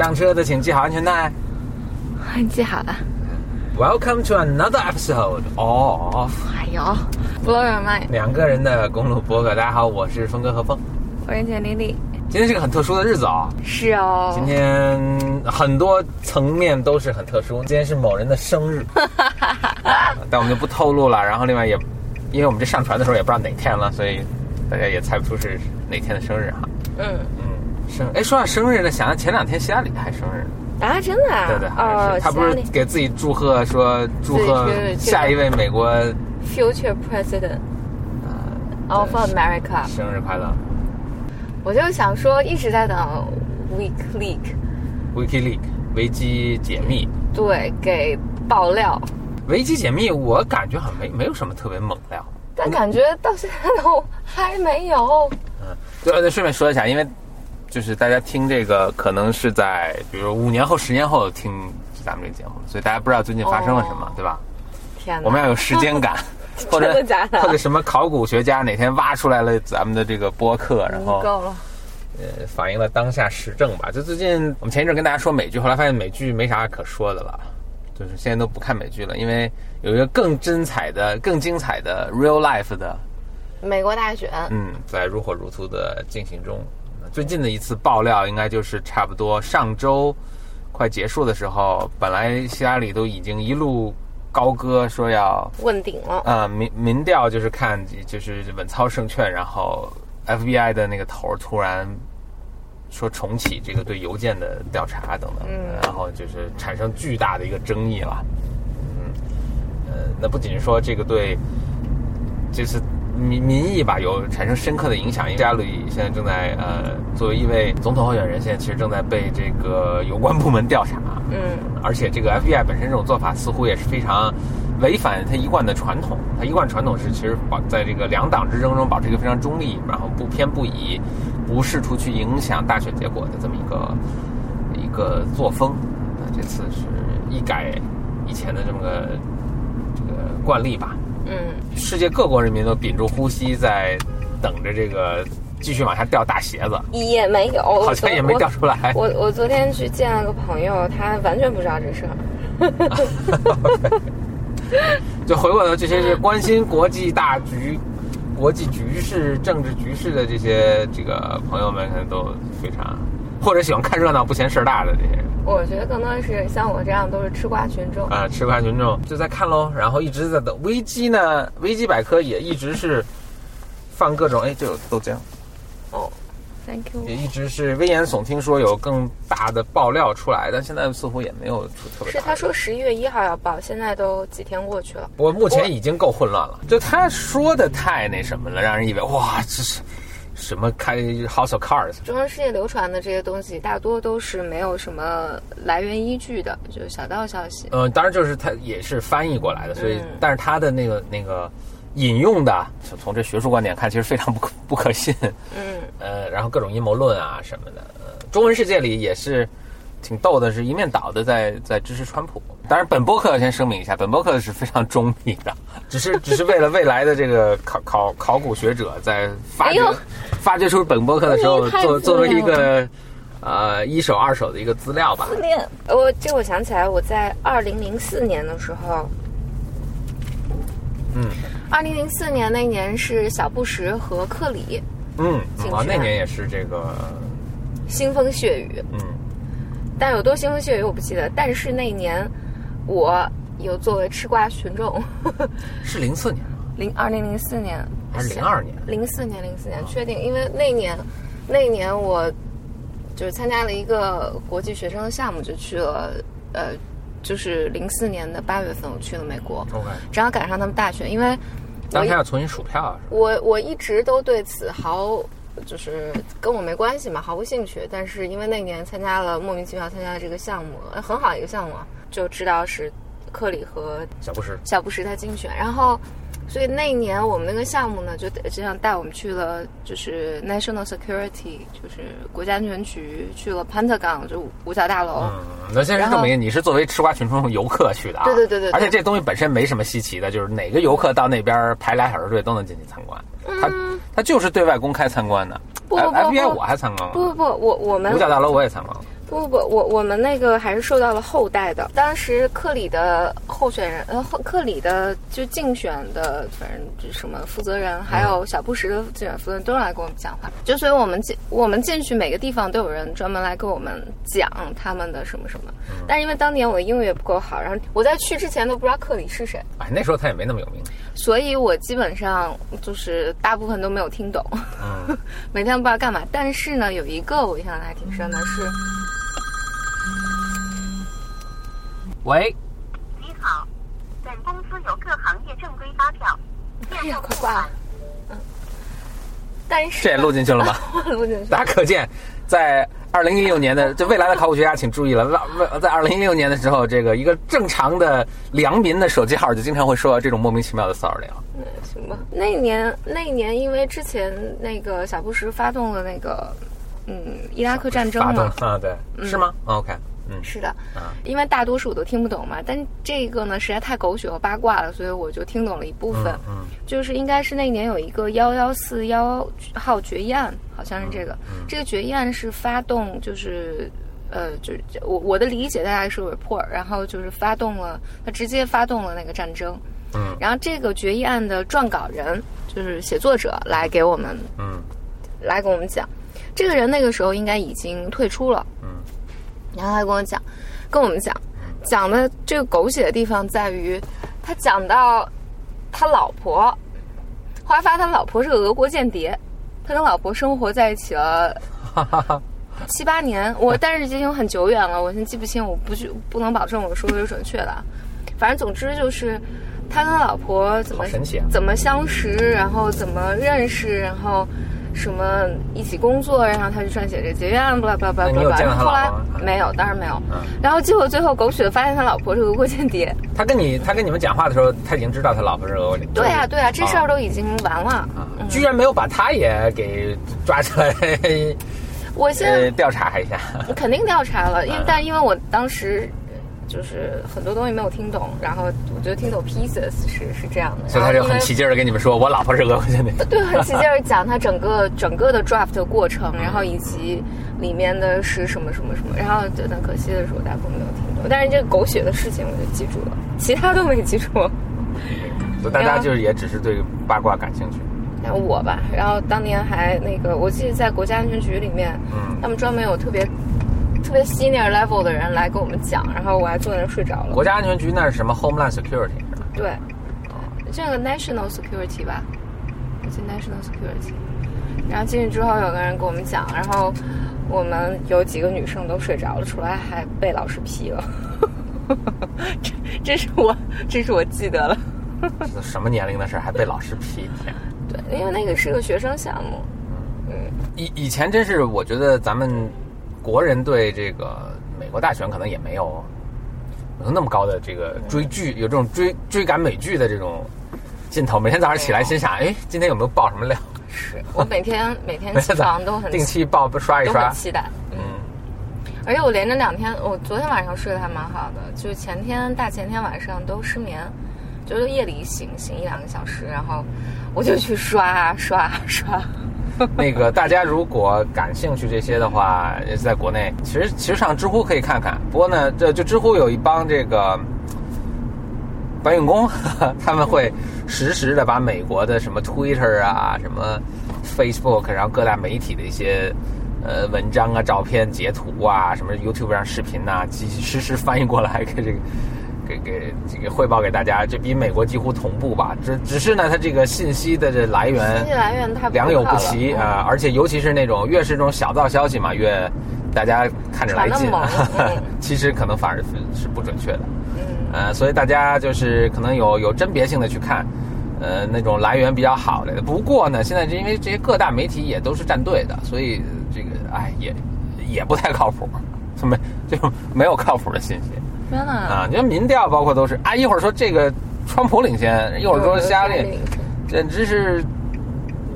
上车的请系好安全带。系好了。Welcome to another episode of 还有，blow your mind。两个人的公路播客。大家好，我是峰哥何峰。我是简丽丽。今天是个很特殊的日子啊、是哦。今天很多层面都是很特殊。今天是某人的生日，但我们就不透露了。然后另外也，因为我们这上传的时候也不知道哪天了，所以大家也猜不出是哪天的生日哈。嗯，生哎，说到生日呢，想到前两天希拉里还生日呢。啊，真的啊？对对，哦，他不是给自己祝贺说祝贺下一位美国 future president of America。生日快乐我就想说，一直在等 Week Leak，，WikiLeaks 维基解密。对，给爆料，维基解密，我感觉好像没没有什么特别猛料。但感觉到现在都还没有。嗯对，呃顺便说一下，因为就是大家听这个可能是在比如五年后、十年后听咱们这个节目，所以大家不知道最近发生了什么，哦对吧？天哪！我们要有时间感，或者或者什么考古学家哪天挖出来了咱们的这个播客，然后够了。呃反映了当下时政吧。就最近我们前一阵跟大家说美剧，后来发现美剧没啥可说的了，就是现在都不看美剧了，因为有一个更精彩的、更精彩的 real life 的美国大选，嗯，在如火如荼的进行中。最近的一次爆料，应该就是差不多上周快结束的时候，本来希拉里都已经一路高歌说要问鼎了。呃民民调就是看就是稳操胜券，然后 FBI 的那个头突然说重启这个对邮件的调查等等，嗯然后就是产生巨大的一个争议了。嗯，呃，那不仅是说这个对这次民民意吧有产生深刻的影响，因为加里现在正在呃作为一位总统候选人，现在其实正在被这个有关部门调查。嗯而且这个 FBI 本身这种做法似乎也是非常违反他一贯的传统。他一贯传统是其实保在这个两党之争中保持一个非常中立，然后不偏不倚，不试图去影响大选结果的这么一个一个作风。那这次是一改以前的这么个这个惯例吧。嗯，世界各国人民都屏住呼吸，在等着这个继续往下掉大鞋子，也没有，好像也没掉出来。我我昨天去见了个朋友，他完全不知道这事儿。就回过头，这些是关心国际大局、国际局势、政治局势的这些这个朋友们，可能都非常，或者喜欢看热闹不嫌事儿大的这些人我觉得更多是像我这样都是吃瓜群众。啊，吃瓜群众就在看喽，然后一直在等。危机呢，危机百科也一直是放各种，哎，这有豆浆，哦，Thank you 也。一直是危言耸听，说有更大的爆料出来，但现在似乎也没有出特别。是他说十一月一号要报，现在都几天过去了。我目前已经够混乱了，就他说的太那什么了，让人以为哇，这是什么开 House of Cards？中文世界流传的这些东西，大多都是没有什么来源依据的，就是小道消息。嗯，当然就是它也是翻译过来的，所以、嗯但是它的那个那个引用的，从从这学术观点看，其实非常不可不可信。嗯，呃，然后各种阴谋论啊什么的，呃，中文世界里也是挺逗的，是一面倒的在在支持川普。当然，本播客要先声明一下，本播客是非常中立的，只是只是为了未来的这个考考考古学者在发掘、哎发掘出本播客的时候作作为一个呃一手二手的一个资料吧。自恋。我这我想起来，我在二零零四年的时候，嗯二零零四年那年是小布什和克里嗯，啊，那年也是这个腥风血雨，嗯但有多腥风血雨我不记得。但是那年我有作为吃瓜群众，是零四年吗？零二零零四年还是零二年？零四年，零四年确定，因为那年，那年我就是参加了一个国际学生的项目，就去了，呃，就是零四年的八月份，我去了美国，OK，正好赶上他们大选，因为当天要重新数票我我一直都对此毫就是跟我没关系嘛，毫无兴趣。但是因为那年参加了莫名其妙参加了这个项目，呃很好一个项目啊，就知道是克里和小布什。小布什他竞选，然后，所以那一年我们那个项目呢，就这样带我们去了，就是 National Security，就是国家安全局，去了 Pentagon，就五角大楼。嗯，那先是证明你是作为吃瓜群众游客去的啊。对对对对对而且这东西本身没什么稀奇的，就是哪个游客到那边排俩小时队都能进去参观。他他就是对外公开参观的。不不不 F- FBI 我还参观了不，不不，我我们五角大楼我也参观了。不不不，我我们那个还是受到了后代的。当时克里的候选人，呃，后克里的就竞选的，反正就什么负责人，还有小布什的竞选负责人都来跟我们讲话。就所以我们进我们进去每个地方都有人专门来跟我们讲他们的什么什么。但是因为当年我的英语也不够好，然后我在去之前都不知道克里是谁，哎，那时候他也没那么有名。所以我基本上就是大部分都没有听懂，嗯，每天不知道干嘛。但是呢，有一个我印象还挺深的是。喂，你好，本公司有各行业正规发票，哎呀，业务快挂了。嗯，但是这也录进去了吗？录进去大家可见，在二零一六年的这未来的考古学家请注意了，在在二零一六年的时候，这个一个正常的良民的手机号就经常会收到这种莫名其妙的骚扰电话。嗯，行吧。那一年，那一年，因为之前那个小布什发动了那个嗯伊拉克战争发动嘛，啊，对，是吗？OK，嗯，是的，啊。因为大多数我都听不懂嘛，但这个呢实在太狗血和八卦了，所以我就听懂了一部分。嗯就是应该是那年有一个幺幺四幺号决议案，好像是这个。嗯这个决议案是发动，就是呃，就是我我的理解大概是 report，然后就是发动了，他直接发动了那个战争。嗯。然后这个决议案的撰稿人就是写作者来给我们嗯。来给我们讲，这个人那个时候应该已经退出了。嗯然后他跟我讲，跟我们讲，讲的这个狗血的地方在于，他讲到他老婆，后来发现他老婆是个俄国间谍，他跟老婆生活在一起了 七八年，我但是已经很久远了，我现在记不清，我不去不能保证我说的是准确的啊。反正总之就是他跟他老婆怎么怎么相识，然后怎么认识，然后什么一起工作，然后他就撰写这结案，巴拉不拉巴拉那你有见到他后来没有，当然没有。嗯然后结果最后狗血的发现他老婆是俄国间谍。他跟你他跟你们讲话的时候，他已经知道他老婆是俄国间谍。对啊，对啊，这事儿哦都已经完了。啊，居然没有把他也给抓起来，我现在呃，调查一下。肯定调查了，因为嗯但因为我当时就是很多东西没有听懂，然后我觉得听懂 pieces 是是这样的，所以他就很起劲儿的跟你们说，我老婆是俄国间谍。对，很 起劲儿讲他整个整个的 draft 的过程，然后以及里面的是什么什么什么，然后就很可惜的是我大部分没有听懂，但是这个狗血的事情我就记住了，其他都没记住。所以大家就是也只是对八卦感兴趣。那我吧，然后当年还那个，我记得在国家安全局里面，嗯他们专门有特别特别 senior level 的人来跟我们讲，然后我还坐在那儿睡着了。国家安全局那是什么 Homeland Security 是吧？对，这个 national security 吧，我记 national security。然后进去之后，有个人跟我们讲，然后我们有几个女生都睡着了，出来还被老师批了。这这是我这是我记得了。这什么年龄的事儿还被老师批？对，因为那个是个学生项目。嗯以以前真是，我觉得咱们国人对这个美国大选可能也没有有那么高的这个追剧，有这种追追赶美剧的这种劲头。每天早上起来心想，哎，今天有没有爆什么料？是 我每天每天起床都很定期爆刷一刷都很。期待。嗯，而且我连着两天，我昨天晚上睡得还蛮好的，就是前天大前天晚上都失眠，就是夜里醒醒一两个小时，然后我就去刷啊刷啊刷。那个大家如果感兴趣这些的话，在国内其实其实上知乎可以看看。不过呢，这就知乎有一帮这个搬运工，他们会实时的把美国的什么 Twitter 啊、什么 Facebook，然后各大媒体的一些呃文章啊、照片、截图啊、什么 YouTube 上视频呐、及实时翻译过来给这个。给给这个汇报给大家，这比美国几乎同步吧。只只是呢，它这个信息的这来源信息来源太良莠不齐啊、啊、而且尤其是那种越是这种小道消息嘛，越大家看着来劲 其实可能反而是是不准确的。嗯，呃，所以大家就是可能有有甄别性的去看，呃，那种来源比较好的。不过呢，现在因为这些各大媒体也都是站队的，所以这个哎也也不太靠谱，没就没有靠谱的信息天哪！啊。你说民调包括都是啊，一会儿说这个川普领先，一会儿说希拉里，简直是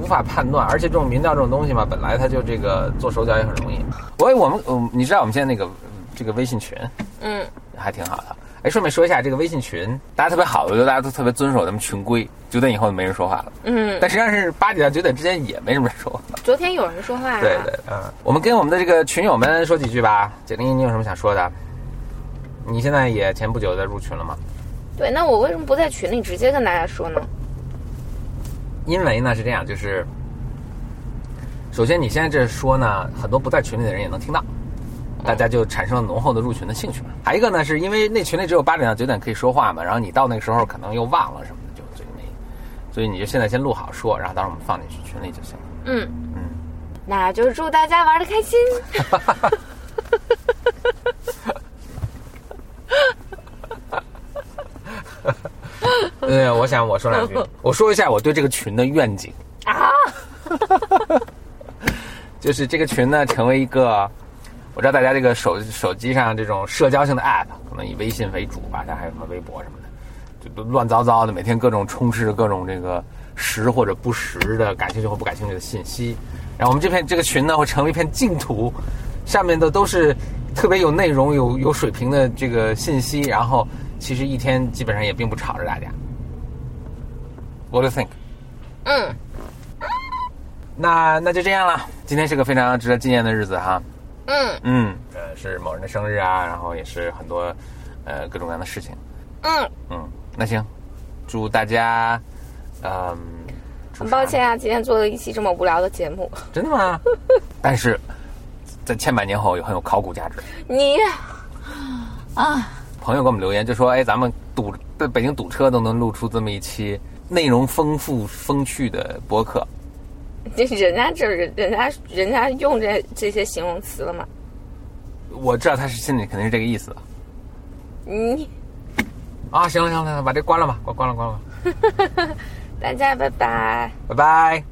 无法判断。而且这种民调这种东西嘛，本来它就这个做手脚也很容易。我我们嗯，你知道我们现在那个这个微信群嗯，还挺好的。哎，顺便说一下，这个微信群大家特别好，我觉得大家都特别遵守咱们群规，九点以后没人说话了。嗯，但实际上是八点到九点之间也没什么人说话。昨天有人说话、啊，对对，嗯，我们跟我们的这个群友们说几句吧。简历，你有什么想说的？你现在也前不久在入群了吗？对，那我为什么不在群里直接跟大家说呢？因为呢是这样，就是首先你现在这说呢，很多不在群里的人也能听到，大家就产生了浓厚的入群的兴趣嘛。还一个呢，是因为那群里只有八点到九点可以说话嘛，然后你到那个时候可能又忘了什么的，就就没，所以你就现在先录好说，然后到时候我们放进去群里就行了。嗯嗯，那就祝大家玩的开心。对，我想我说两句，我说一下我对这个群的愿景啊，就是这个群呢成为一个，我知道大家这个手手机上这种社交性的 app 可能以微信为主吧，但还有什么微博什么的，就都乱糟糟的，每天各种充斥着各种这个实或者不实的感兴趣或不感兴趣的信息。然后我们这片这个群呢会成为一片净土，上面的都是特别有内容、有有水平的这个信息，然后其实一天基本上也并不吵着大家。What do you think？嗯，那那就这样了。今天是个非常值得纪念的日子哈。嗯嗯，呃，是某人的生日啊，然后也是很多呃各种各样的事情。嗯，嗯，那行，祝大家，嗯，祝很抱歉啊，今天做了一期这么无聊的节目。真的吗？但是在千百年后有很有考古价值。你啊，朋友给我们留言就说：“哎，咱们堵在北京堵车都能录出这么一期内容丰富风趣的博客。这人家这人人家人家用这这些形容词了吗？”我知道他是心里肯定是这个意思你啊。行了行了，把这关了吧，关关了关了吧，大家拜拜。拜拜。